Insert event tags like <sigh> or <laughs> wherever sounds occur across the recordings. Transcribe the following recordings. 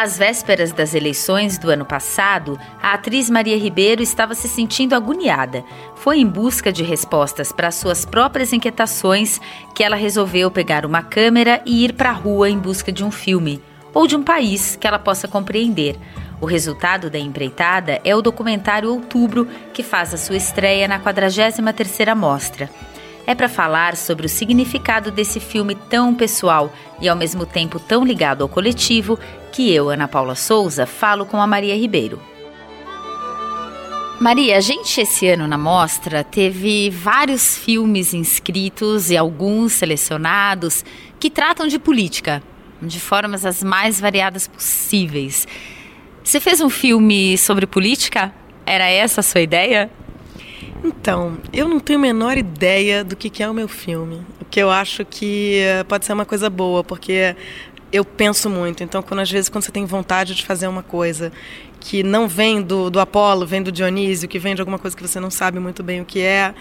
Às vésperas das eleições do ano passado, a atriz Maria Ribeiro estava se sentindo agoniada. Foi em busca de respostas para suas próprias inquietações que ela resolveu pegar uma câmera e ir para a rua em busca de um filme ou de um país que ela possa compreender. O resultado da empreitada é o documentário Outubro, que faz a sua estreia na 43ª Mostra é para falar sobre o significado desse filme tão pessoal e ao mesmo tempo tão ligado ao coletivo que eu, Ana Paula Souza, falo com a Maria Ribeiro. Maria, a gente esse ano na mostra teve vários filmes inscritos e alguns selecionados que tratam de política, de formas as mais variadas possíveis. Você fez um filme sobre política? Era essa a sua ideia? Então, eu não tenho a menor ideia do que é o meu filme. O que eu acho que pode ser uma coisa boa, porque eu penso muito. Então, quando às vezes quando você tem vontade de fazer uma coisa que não vem do, do Apolo, vem do Dionísio, que vem de alguma coisa que você não sabe muito bem o que é,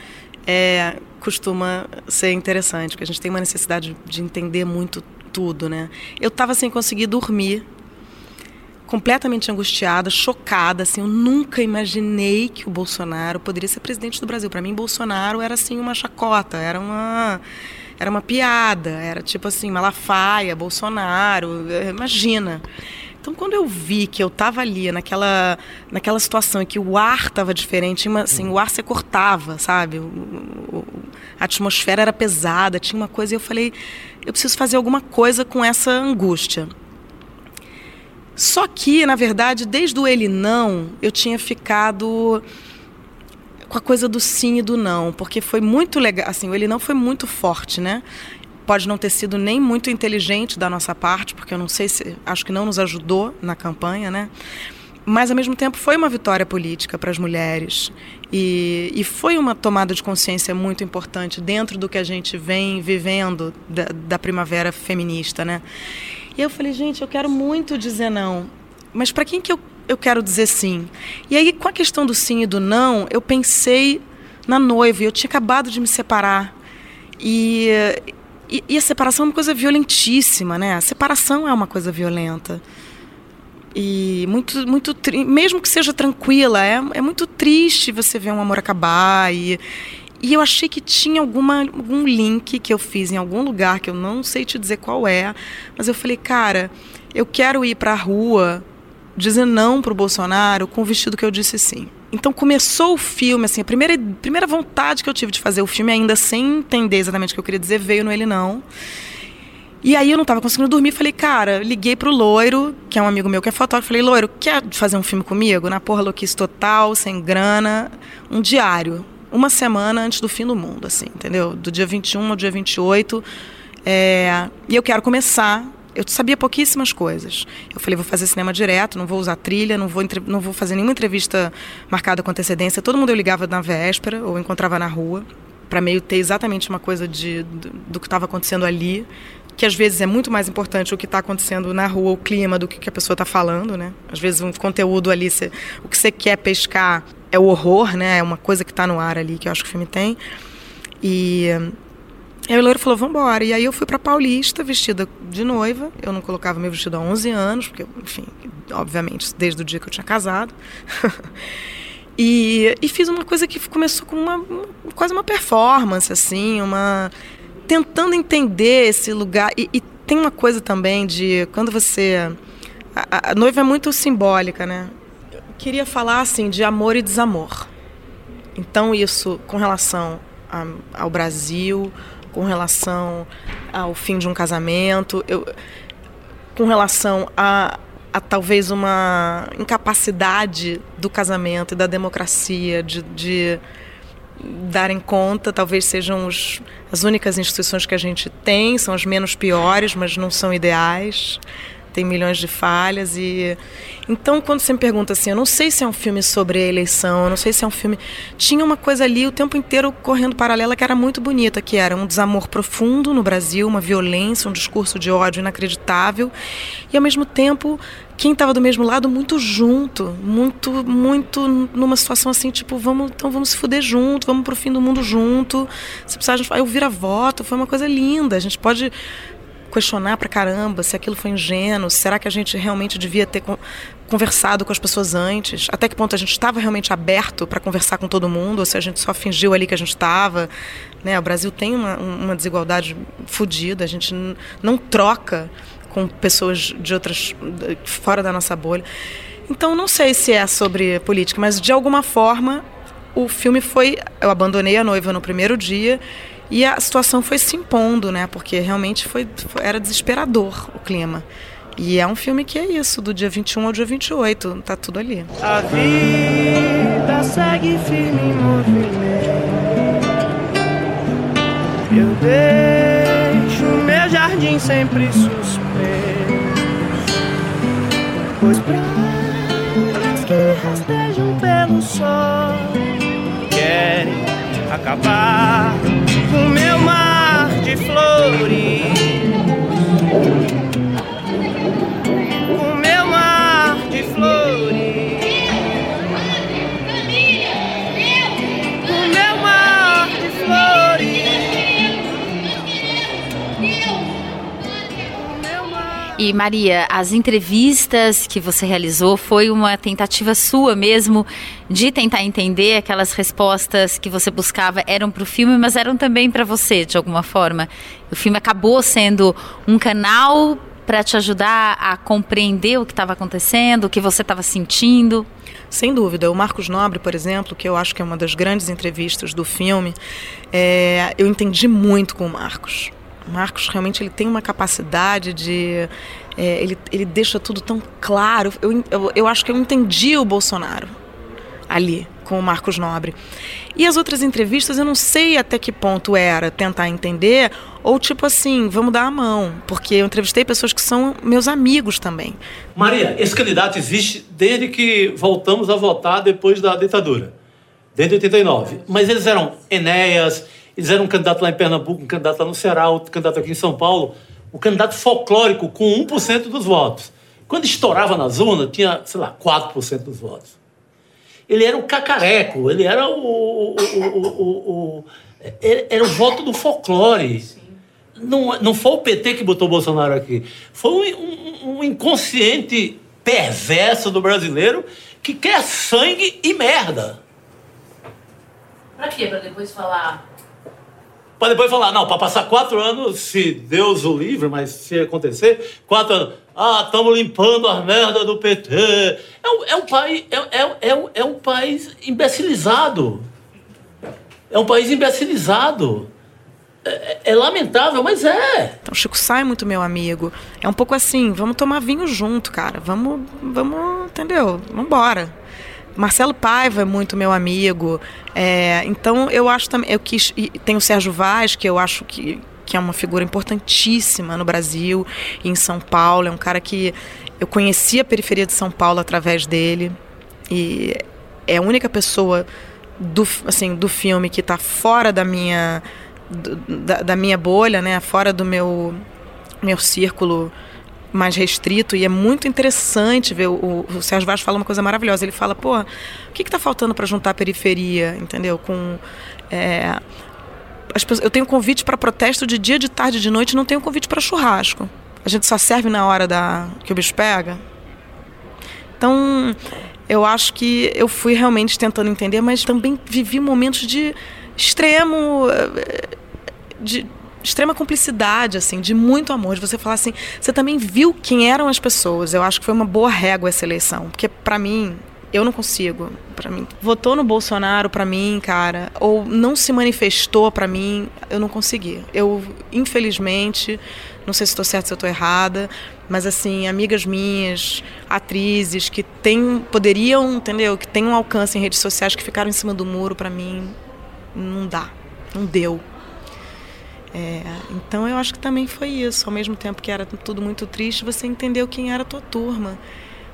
é costuma ser interessante, porque a gente tem uma necessidade de entender muito tudo, né? Eu estava sem conseguir dormir completamente angustiada, chocada, assim, eu nunca imaginei que o Bolsonaro poderia ser presidente do Brasil. Para mim, Bolsonaro era assim uma chacota, era uma era uma piada, era tipo assim, Malafaia, Bolsonaro, imagina. Então, quando eu vi que eu estava ali naquela, naquela situação em que o ar estava diferente, assim, o ar se cortava, sabe? A atmosfera era pesada, tinha uma coisa, e eu falei, eu preciso fazer alguma coisa com essa angústia. Só que, na verdade, desde o ele não, eu tinha ficado com a coisa do sim e do não, porque foi muito legal, assim, ele não foi muito forte, né? Pode não ter sido nem muito inteligente da nossa parte, porque eu não sei se, acho que não nos ajudou na campanha, né? Mas, ao mesmo tempo, foi uma vitória política para as mulheres. E, e, foi uma tomada de consciência muito importante dentro do que a gente vem vivendo da, da primavera feminista, né? E eu falei, gente, eu quero muito dizer não, mas para quem que eu, eu quero dizer sim? E aí, com a questão do sim e do não, eu pensei na noiva, eu tinha acabado de me separar. E, e, e a separação é uma coisa violentíssima, né? A separação é uma coisa violenta. E muito, muito mesmo que seja tranquila, é, é muito triste você ver um amor acabar e, e eu achei que tinha alguma, algum link que eu fiz em algum lugar, que eu não sei te dizer qual é, mas eu falei, cara, eu quero ir para a rua dizer não para o Bolsonaro com o vestido que eu disse sim. Então começou o filme, assim, a primeira, primeira vontade que eu tive de fazer o filme, ainda sem entender exatamente o que eu queria dizer, veio no Ele Não. E aí eu não estava conseguindo dormir, falei, cara, liguei pro Loiro, que é um amigo meu que é fotógrafo, falei, Loiro, quer fazer um filme comigo? Na porra louquice total, sem grana, um diário uma semana antes do fim do mundo, assim, entendeu? Do dia 21 ao dia 28. É, e eu quero começar. Eu sabia pouquíssimas coisas. Eu falei, vou fazer cinema direto, não vou usar trilha, não vou, não vou fazer nenhuma entrevista marcada com antecedência. Todo mundo eu ligava na véspera ou encontrava na rua, para meio ter exatamente uma coisa de, do, do que estava acontecendo ali que às vezes é muito mais importante o que está acontecendo na rua, o clima, do que, que a pessoa está falando, né? Às vezes um conteúdo ali, cê, o que você quer pescar é o horror, né? É uma coisa que está no ar ali que eu acho que o filme tem. E aí o loiro falou, vamos embora. E aí eu fui para Paulista vestida de noiva. Eu não colocava meu vestido há 11 anos, porque, enfim, obviamente, desde o dia que eu tinha casado. <laughs> e, e fiz uma coisa que começou com uma, quase uma performance, assim, uma tentando entender esse lugar. E, e tem uma coisa também de quando você a, a noiva é muito simbólica, né? queria falar assim de amor e desamor. Então isso com relação a, ao Brasil, com relação ao fim de um casamento, eu, com relação a, a talvez uma incapacidade do casamento e da democracia de, de darem conta, talvez sejam os, as únicas instituições que a gente tem, são as menos piores, mas não são ideais tem milhões de falhas e então quando você me pergunta assim, eu não sei se é um filme sobre a eleição, eu não sei se é um filme tinha uma coisa ali o tempo inteiro correndo paralela que era muito bonita, que era um desamor profundo no Brasil, uma violência, um discurso de ódio inacreditável e ao mesmo tempo quem estava do mesmo lado muito junto, muito muito numa situação assim, tipo, vamos, então vamos se fuder junto, vamos pro fim do mundo junto. Se precisar, eu vira voto, foi uma coisa linda. A gente pode questionar pra caramba se aquilo foi ingênuo, será que a gente realmente devia ter conversado com as pessoas antes, até que ponto a gente estava realmente aberto para conversar com todo mundo, ou se a gente só fingiu ali que a gente estava. Né? O Brasil tem uma, uma desigualdade fodida, a gente não troca com pessoas de outras fora da nossa bolha. Então não sei se é sobre política, mas de alguma forma o filme foi. Eu abandonei a noiva no primeiro dia e a situação foi se impondo, né? Porque realmente foi, foi era desesperador o clima. E é um filme que é isso, do dia 21 ao dia 28, tá tudo ali. A vida segue firme em movimento. Eu deixo meu jardim sempre suspenso. Pois pragas que rastejam pelo sol querem acabar com meu mar de flores. Maria, as entrevistas que você realizou foi uma tentativa sua mesmo de tentar entender aquelas respostas que você buscava eram para o filme, mas eram também para você de alguma forma. O filme acabou sendo um canal para te ajudar a compreender o que estava acontecendo, o que você estava sentindo. Sem dúvida. O Marcos Nobre, por exemplo, que eu acho que é uma das grandes entrevistas do filme, é, eu entendi muito com o Marcos. Marcos realmente ele tem uma capacidade de. É, ele, ele deixa tudo tão claro. Eu, eu, eu acho que eu entendi o Bolsonaro ali com o Marcos Nobre. E as outras entrevistas eu não sei até que ponto era tentar entender ou tipo assim, vamos dar a mão, porque eu entrevistei pessoas que são meus amigos também. Maria, esse candidato existe desde que voltamos a votar depois da ditadura, desde 89. Mas eles eram Enéas, eles eram um candidato lá em Pernambuco, um candidato lá no Ceará, outro candidato aqui em São Paulo. O candidato folclórico com 1% dos votos. Quando estourava na zona, tinha, sei lá, 4% dos votos. Ele era o cacareco, ele era o. o, o, o era o voto do folclore. Não, não foi o PT que botou o Bolsonaro aqui. Foi um, um, um inconsciente perverso do brasileiro que quer sangue e merda. Pra quê? Pra depois falar para depois falar, não, para passar quatro anos, se Deus o livre, mas se acontecer, quatro anos, ah, estamos limpando as merdas do PT. É um, é um país, é, é, é, é um país imbecilizado. É um país imbecilizado. É, é, é, lamentável, mas é. Então, Chico Sai muito meu amigo. É um pouco assim, vamos tomar vinho junto, cara. Vamos, vamos, entendeu? Vamos embora. Marcelo Paiva é muito meu amigo. É, então eu acho também. Eu quis. Tem o Sérgio Vaz, que eu acho que, que é uma figura importantíssima no Brasil e em São Paulo. É um cara que eu conheci a periferia de São Paulo através dele. E é a única pessoa do, assim, do filme que está fora da minha, da, da minha bolha, né? fora do meu, meu círculo mais restrito e é muito interessante ver o, o Sérgio Vaz fala uma coisa maravilhosa. Ele fala pô o que está faltando para juntar a periferia? Entendeu? Com é, pessoas, eu tenho convite para protesto de dia de tarde de noite não tenho convite para churrasco. A gente só serve na hora da que o bicho pega. Então eu acho que eu fui realmente tentando entender mas também vivi momentos de extremo eh, de, extrema cumplicidade, assim, de muito amor, de você falar assim, você também viu quem eram as pessoas. Eu acho que foi uma boa régua essa eleição, porque para mim eu não consigo, para mim. Votou no Bolsonaro para mim, cara, ou não se manifestou para mim, eu não consegui. Eu, infelizmente, não sei se estou certa, se estou errada, mas assim, amigas minhas, atrizes que têm, poderiam, entendeu, que têm um alcance em redes sociais que ficaram em cima do muro, para mim, não dá, não deu. É, então eu acho que também foi isso. Ao mesmo tempo que era tudo muito triste, você entendeu quem era a tua turma.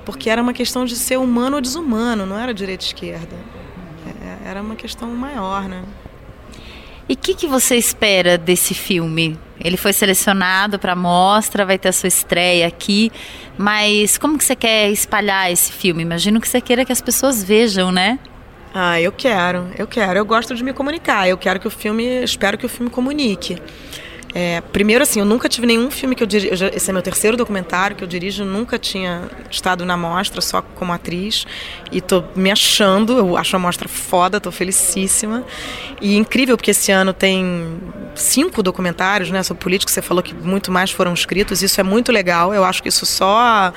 Porque era uma questão de ser humano ou desumano, não era direita e esquerda. É, era uma questão maior, né? E o que, que você espera desse filme? Ele foi selecionado para mostra, vai ter a sua estreia aqui, mas como que você quer espalhar esse filme? Imagino que você queira que as pessoas vejam, né? Ah, eu quero, eu quero. Eu gosto de me comunicar. Eu quero que o filme, espero que o filme comunique. É, primeiro, assim, eu nunca tive nenhum filme que eu dirijo. Esse é meu terceiro documentário que eu dirijo, nunca tinha estado na mostra, só como atriz. E tô me achando, eu acho a mostra foda, tô felicíssima. E incrível, porque esse ano tem cinco documentários né, sobre política. Você falou que muito mais foram escritos, isso é muito legal. Eu acho que isso só,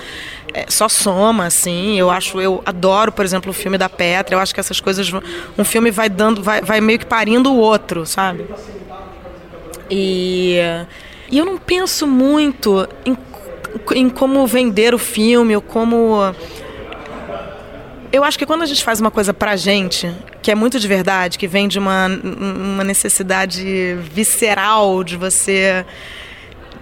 é, só soma, assim. Eu acho, eu adoro, por exemplo, o filme da Petra. Eu acho que essas coisas. Um filme vai dando, vai, vai meio que parindo o outro, sabe? E, e eu não penso muito em, em como vender o filme ou como. Eu acho que quando a gente faz uma coisa pra gente, que é muito de verdade, que vem de uma, uma necessidade visceral de você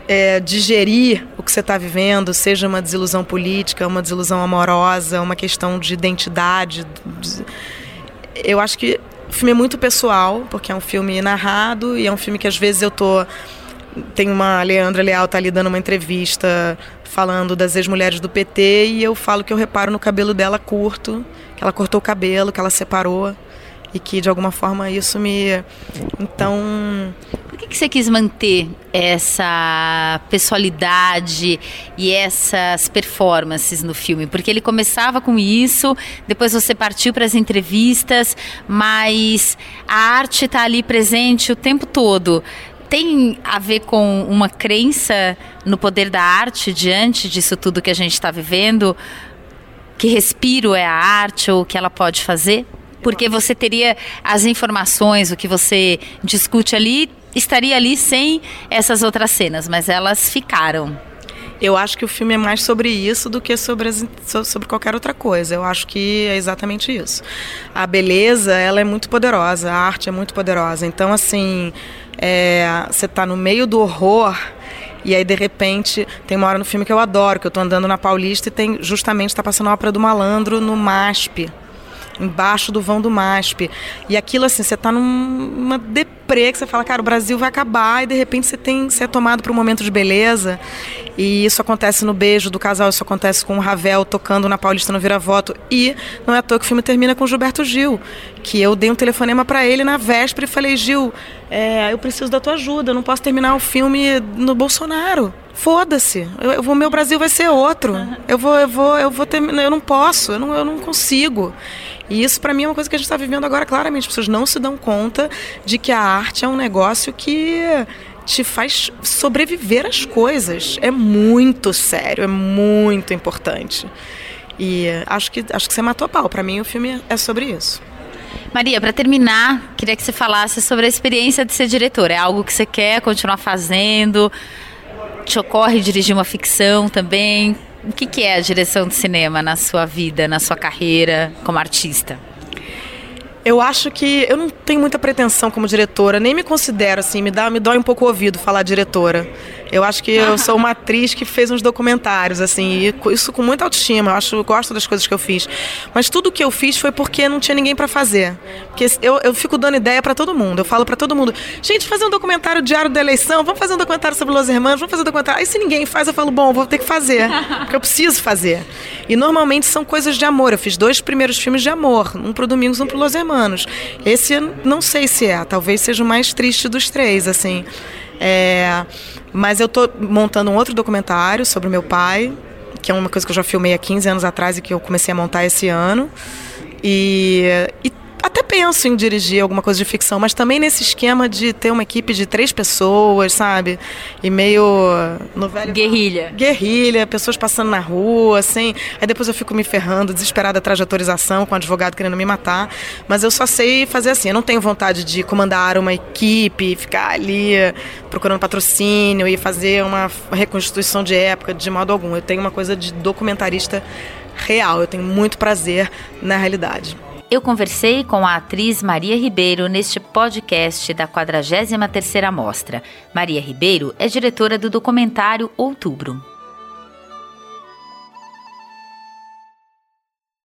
é, digerir o que você está vivendo, seja uma desilusão política, uma desilusão amorosa, uma questão de identidade. Eu acho que o filme é muito pessoal, porque é um filme narrado e é um filme que às vezes eu tô tem uma Leandra Leal tá ali dando uma entrevista falando das ex-mulheres do PT e eu falo que eu reparo no cabelo dela curto, que ela cortou o cabelo, que ela separou e que de alguma forma isso me então por que, que você quis manter essa pessoalidade e essas performances no filme? Porque ele começava com isso, depois você partiu para as entrevistas, mas a arte está ali presente o tempo todo tem a ver com uma crença no poder da arte diante disso tudo que a gente está vivendo? Que respiro é a arte ou o que ela pode fazer? Porque você teria as informações, o que você discute ali, estaria ali sem essas outras cenas, mas elas ficaram. Eu acho que o filme é mais sobre isso do que sobre, as, sobre qualquer outra coisa. Eu acho que é exatamente isso. A beleza, ela é muito poderosa, a arte é muito poderosa. Então, assim, é, você está no meio do horror e aí, de repente, tem uma hora no filme que eu adoro, que eu estou andando na Paulista e tem justamente está passando a ópera do malandro no MASP embaixo do vão do MASP. E aquilo assim, você está numa deprê que você fala, cara, o Brasil vai acabar e de repente você tem você é tomado por um momento de beleza. E isso acontece no beijo do casal, isso acontece com o Ravel tocando na Paulista no Vira-Voto. E não é à toa que o filme termina com o Gilberto Gil, que eu dei um telefonema para ele na véspera e falei, Gil, é, eu preciso da tua ajuda, eu não posso terminar o filme no Bolsonaro. Foda-se, o meu Brasil vai ser outro. Eu vou, eu vou, eu vou terminar, eu não posso, eu não, eu não consigo. E isso, para mim, é uma coisa que a gente está vivendo agora claramente. As pessoas não se dão conta de que a arte é um negócio que te faz sobreviver às coisas. É muito sério, é muito importante. E acho que, acho que você matou a pau. Para mim, o filme é sobre isso. Maria, para terminar, queria que você falasse sobre a experiência de ser diretora. É algo que você quer continuar fazendo? Te ocorre dirigir uma ficção também? o que, que é a direção de cinema na sua vida, na sua carreira como artista? Eu acho que eu não tenho muita pretensão como diretora, nem me considero assim, me dá, me dói um pouco o ouvido falar diretora. Eu acho que eu sou uma atriz que fez uns documentários, assim, e isso com muita autoestima. Eu acho, eu gosto das coisas que eu fiz. Mas tudo que eu fiz foi porque não tinha ninguém para fazer. Porque eu, eu fico dando ideia para todo mundo. Eu falo para todo mundo: gente, fazer um documentário diário da eleição, vamos fazer um documentário sobre Los Hermanos, vamos fazer um documentário. Aí se ninguém faz, eu falo: bom, vou ter que fazer. Porque eu preciso fazer. E normalmente são coisas de amor. Eu fiz dois primeiros filmes de amor, um pro Domingos, um pro Los Hermanos. Esse não sei se é, talvez seja o mais triste dos três, assim. É, mas eu estou montando um outro documentário sobre meu pai, que é uma coisa que eu já filmei há 15 anos atrás e que eu comecei a montar esse ano. E, e até penso em dirigir alguma coisa de ficção, mas também nesse esquema de ter uma equipe de três pessoas, sabe? E meio. No velho... Guerrilha. Guerrilha, pessoas passando na rua, assim. Aí depois eu fico me ferrando, desesperada atrás de autorização, com o advogado querendo me matar. Mas eu só sei fazer assim. Eu não tenho vontade de comandar uma equipe, ficar ali procurando patrocínio e fazer uma reconstituição de época de modo algum. Eu tenho uma coisa de documentarista real. Eu tenho muito prazer na realidade. Eu conversei com a atriz Maria Ribeiro neste podcast da 43ª Mostra. Maria Ribeiro é diretora do documentário Outubro.